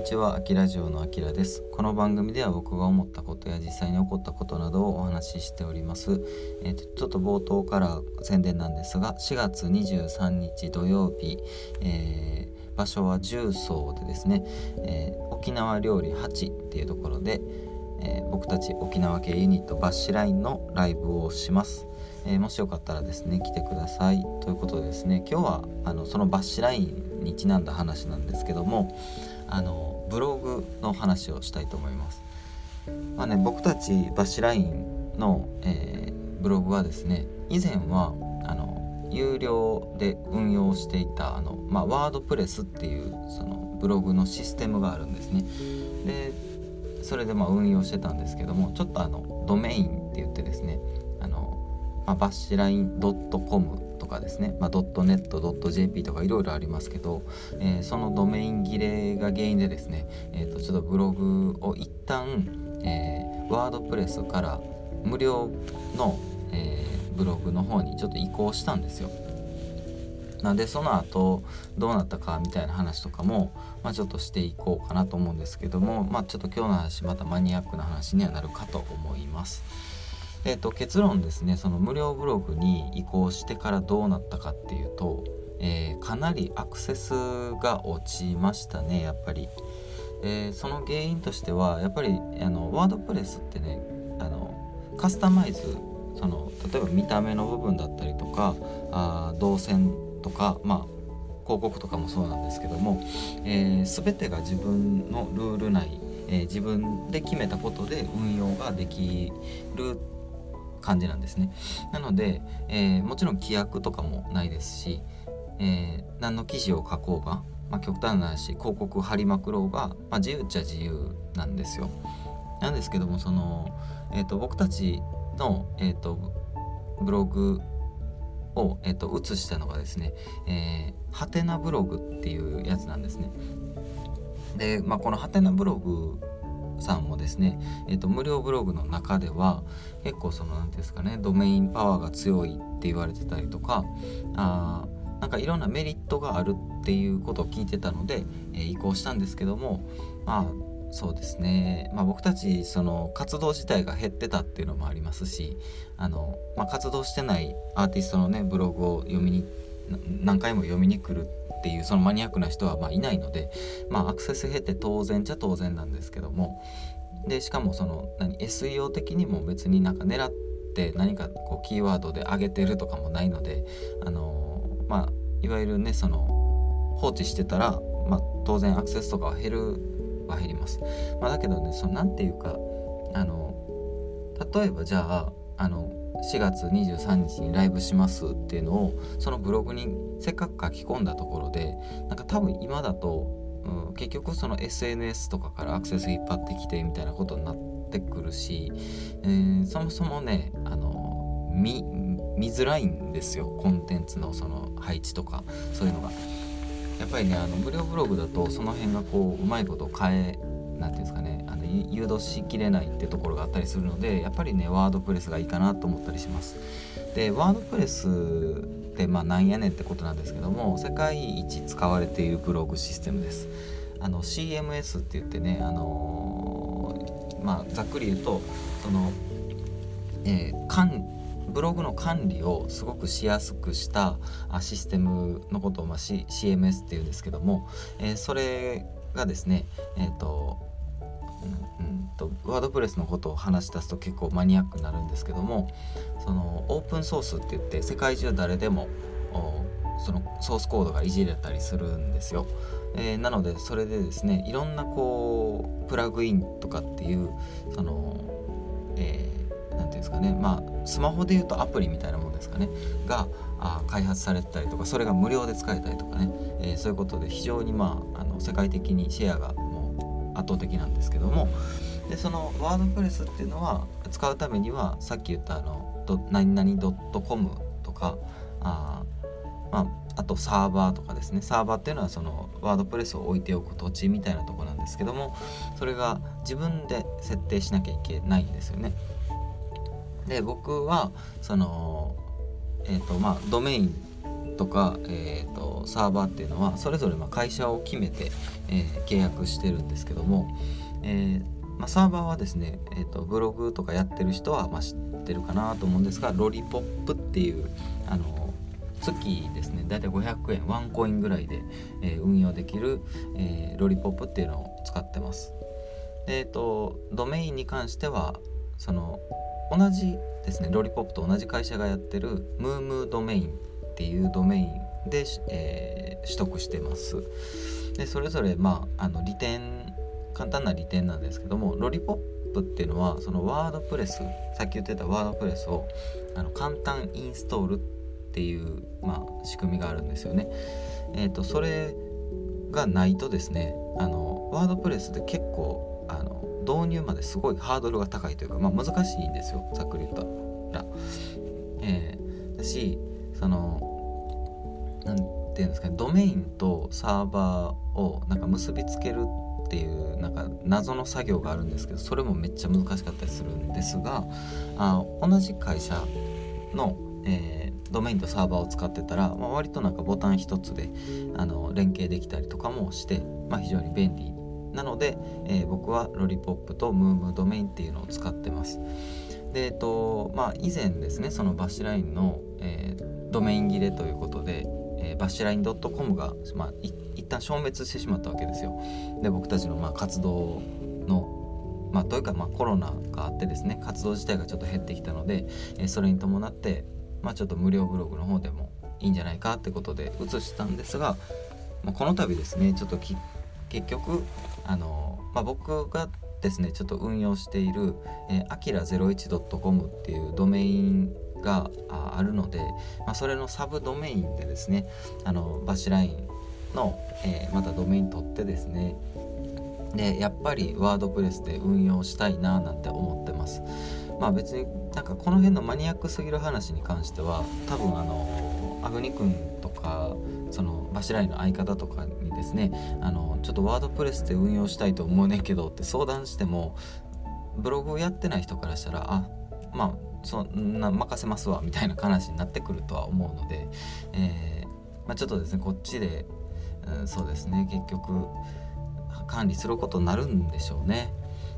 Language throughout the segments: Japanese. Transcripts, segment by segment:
にちは、あきラジオのあきらです。この番組では僕が思ったことや実際に起こったことなどをお話ししております。えーと、ちょっと冒頭から宣伝なんですが、4月23日土曜日、えー、場所は重曹でですね、えー、沖縄料理8っていうところで、えー、僕たち沖縄系ユニットバッシュラインのライブをします。えもしよかったらですね来てくださいということでですね今日はあのそのバッシュラインにちなんだ話なんですけどもあのブログの話をしたいと思います。まあね、僕たちバッシュラインの、えー、ブログはですね以前はあの有料で運用していたあの、まあ、ワードプレスっていうそのブログのシステムがあるんですね。でそれでまあ運用してたんですけどもちょっとあのドメインって言ってですねあの、まあ、バッシュライン .com かですね、まあ、.net、.jp とかいろいろありますけど、えー、そのドメイン切れが原因でですね、えー、とちょっとブログを一旦、えー、ワードプレスから無料の、えー、ブログの方にちょっと移行したんですよ。なんでその後どうなったかみたいな話とかも、まあ、ちょっとしていこうかなと思うんですけども、まあ、ちょっと今日の話またマニアックな話にはなるかと思います。えーと、結論ですね。その無料ブログに移行してからどうなったかっていうと、えー、かなりアクセスが落ちましたねやっぱり、えー、その原因としてはやっぱりあのワードプレスってねあのカスタマイズその例えば見た目の部分だったりとかあ動線とかまあ広告とかもそうなんですけども、えー、全てが自分のルール内、えー、自分で決めたことで運用ができる感じなんですねなので、えー、もちろん規約とかもないですし、えー、何の記事を書こうが、まあ、極端な話広告貼りまくろうが、まあ、自由っちゃ自由なんですよなんですけどもその、えーと、僕たちの、えーと、ブログを、えーと、写したのがですね、えー、ハテナブログっていうやつなんですね。で、まあ、このハテナブログさんもですね、えーと、無料ブログの中では結構その何ていうんですかねドメインパワーが強いって言われてたりとかあなんかいろんなメリットがあるっていうことを聞いてたので、えー、移行したんですけどもまあそうですね、まあ、僕たちその活動自体が減ってたっていうのもありますしあの、まあ、活動してないアーティストのねブログを読みに何回も読みに来るっていうそのマニアックな人はまあいないので、まあ、アクセス減って当然じゃ当然なんですけどもでしかもその何 SEO 的にも別になんか狙って何かこうキーワードで上げてるとかもないのであのー、まあいわゆるねその放置してたら、まあ、当然アクセスとかは減るは減ります。まあ、だけどねその何て言うかあの例えばじゃああの4月23日にライブしますっていうのをそのブログにせっかく書き込んだところでなんか多分今だと、うん、結局その SNS とかからアクセス引っ張ってきてみたいなことになってくるし、えー、そもそもねあの見見づらいんですよコンテンツのその配置とかそういうのが。やっぱりねあの無料ブログだとその辺がこううまいこと変え何て言うんですかねあの誘導しきれないってところがあったりするのでやっぱりねワードプレスがいいかなと思ったりします。でワードプレスってまあなんやねんってことなんですけども世界一使われているブログシステムです。あの CMS って言ってねあのー、まあざっくり言うとその、えー、管ブログの管理をすごくしやすくしたシステムのことを、まあ、C、CMS っていうんですけども、えー、それがですねえっ、ー、とうんとワードプレスのことを話し出すと結構マニアックになるんですけどもそのオープンソースって言って世界中誰でもそのソースコードがいじれたりするんですよ。えー、なのでそれでですねいろんなこうプラグインとかっていうそのえー、て言うんですかねまあスマホで言うとアプリみたいなもんですかね。があ開発されたりとかそれが無料で使えたりとかね、えー、そういうことで非常にまああの世界的にシェアがもう圧倒的なんですけども。でそのワードプレスっていうのは使うためにはさっき言ったあの何々 .com とかあ,、まあ、あとサーバーとかですね。サーバーっていうのはそのワードプレスを置いておく土地みたいなとこなんですけどもそれが自分で設定しなきゃいけないんですよね。で僕はそのえっ、ー、とまあドメインとか、えーと、サーバーっていうのはそれぞれま会社を決めて、えー、契約してるんですけども、えー、まあ、サーバーはですね、えーと、ブログとかやってる人はま知ってるかなと思うんですがロリポップっていうあの月ですねだいたい500円ワンコインぐらいで、えー、運用できる、えロリポップっていうのを使ってます。えっ、とドメインに関してはその同じですねロリポップと同じ会社がやってるムームードメインっていうドメインで、えー、取得してますでそれぞれまああの利点簡単な利点なんですけどもロリポップっていうのはそのワードプレスさっき言ってたワードプレスをあの簡単インストールっていう、まあ、仕組みがあるんですよね。えーと、それがないとですねあのワードプレスで結構あの導入まですごいハードルが高いというか、まあ、難しいんですよざっくり言ったら。えー、だしその何て言うんですかねドメインとサーバーをなんか結びつけるっていうなんか謎の作業があるんですけどそれもめっちゃ難しかったりするんですがあ同じ会社の、えー、ドメインとサーバーを使ってたら、まあ、割となんかボタン一つであの連携できたりとかもして、まあ、非常に便利なので、えー、僕はロリポップとムームドメインっていうのを使ってます。でえっとまあ以前ですねそのバッシュラインの、えー、ドメイン切れということで、えー、バッシュライン .com が、まあ、一旦消滅してしまったわけですよ。で僕たちのまあ活動のまあ、というかまあコロナがあってですね活動自体がちょっと減ってきたので、えー、それに伴って、まあ、ちょっと無料ブログの方でもいいんじゃないかってことで移したんですが、まあ、この度ですねちょっと結局あの、まあ、僕がですねちょっと運用しているあきら 01.com っていうドメインがあるので、まあ、それのサブドメインでですねあのバシラインの、えー、またドメイン取ってですねでやっぱりワードプレスで運用したいななんて思ってます。まあ別になんかこの辺のマニアックすぎる話に関しては多分あのアグニ君とかそのバシライの相方とかにですねあのちょっとワードプレスで運用したいと思うねんけどって相談してもブログをやってない人からしたらあまあそんな任せますわみたいな話になってくるとは思うので、えー、まあ、ちょっとですねこっちで、うん、そうですね結局管理することになるんでしょうね。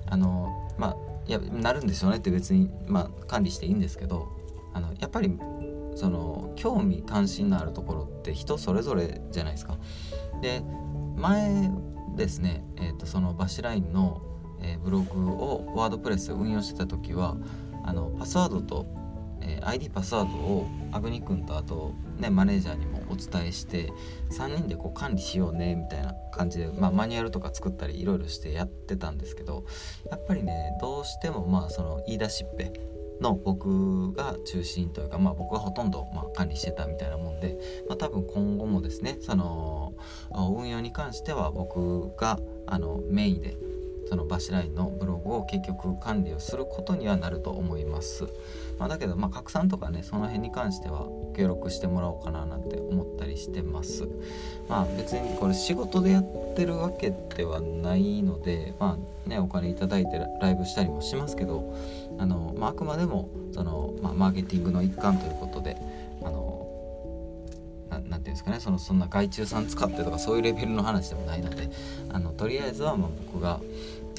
あのまあやなるんでしょうねって別に、まあ、管理していいんですけどあのやっぱりその興味関心のあるところって人それぞれじゃないですか。で前ですね、えーと、そのバシラインの、えー、ブログをワードプレス運用してた時はあのパスワードと、え、ID パスワードをアグニ君とあと、ね、マネージャーにもお伝えして3人でこう管理しようねみたいな感じで、まあ、マニュアルとか作ったりいろいろしてやってたんですけどやっぱりねどうしてもまあその言い出しっぺの僕が中心というか、まあ、僕がほとんどま管理してたみたいなもんで、まあ、多分今後もですねその運用に関しては僕があのメインでそのバシラインのブログを結局管理をすることにはなると思います。まあ、だけど、まあ、拡散とかねその辺に関しては協力してもらおうかななんて思ったりしてます。まあ別にこれ仕事でやってるわけではないのでまあねお金いただいてライブしたりもしますけどあの、まあ、あくまでもその、まあ、マーケティングの一環ということであの何て言うんですかねそのそんな外注さん使ってとかそういうレベルの話でもないのであのとりあえずはま僕が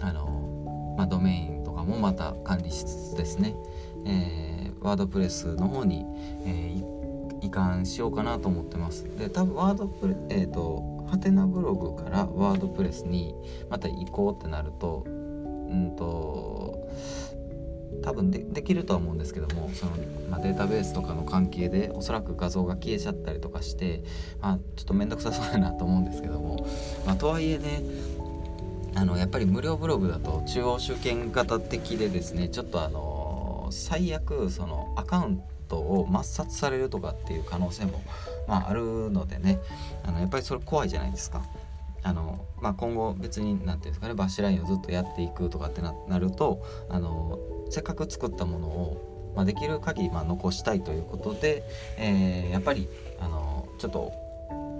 あの、まあ、ドメインとかもまた管理しつつですね、えー、ワードプレスの方に、えー、移管しようかなと思ってます。で多分ワードプレえっ、ー、とハテナブログからワードプレスにまた移行ってなるとうんと多分でできるとは思うんですけどもその、まあ、データベースとかの関係でおそらく画像が消えちゃったりとかして、まあ、ちょっと面倒くさそうやなと思うんですけども、まあ、とはいえねあのやっぱり無料ブログだと中央集権型的でですねちょっとあの最悪そのアカウントを抹殺されるとかっていう可能性も、まあ、あるのでねあのやっぱりそれ怖いじゃないですか。あのまあ、今後別に何て言うんですかねバッシュラインをずっとやっていくとかってなるとあのせっかく作ったものを、まあ、できる限りま残したいということで、えー、やっぱりあのちょっと、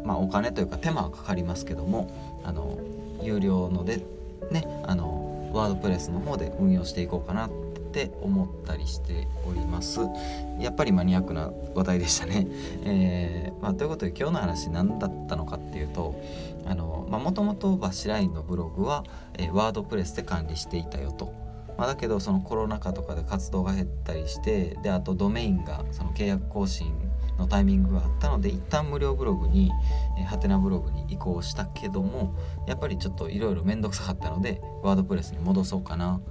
まあ、お金というか手間はかかりますけどもあの有料のでねあのワードプレスの方で運用していこうかなって思ったりしております。やっぱりマニアックな話題でしたね、えー、まあ、ということで今日の話何だったのかっていうともともとバシラインのブログは、え、ワードプレスで管理していたよと。まあ、だけどそのコロナ禍とかで活動が減ったりしてであとドメインがその契約更新のタイミングがあったので一旦無料ブログにハテナブログに移行したけどもやっぱりちょっといろいろ面倒くさかったのでワードプレスに戻そうかな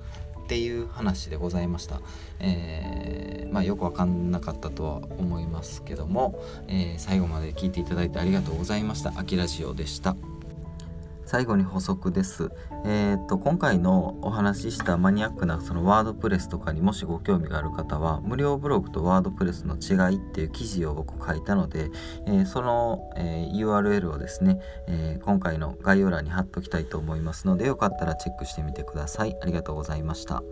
っていう話でございました、えー、まあ、よく分かんなかったとは思いますけども、えー、最後まで聞いていただいてありがとうございました。あきラジオでした。最後に補足です。えー、と今回のお話ししたマニアックなそのワードプレスとかにもしご興味がある方は無料ブログとワードプレスの違いっていう記事を僕書いたので、えー、その、えー、URL をですね、え今回の概要欄に貼っときたいと思いますのでよかったらチェックしてみてください。ありがとうございました。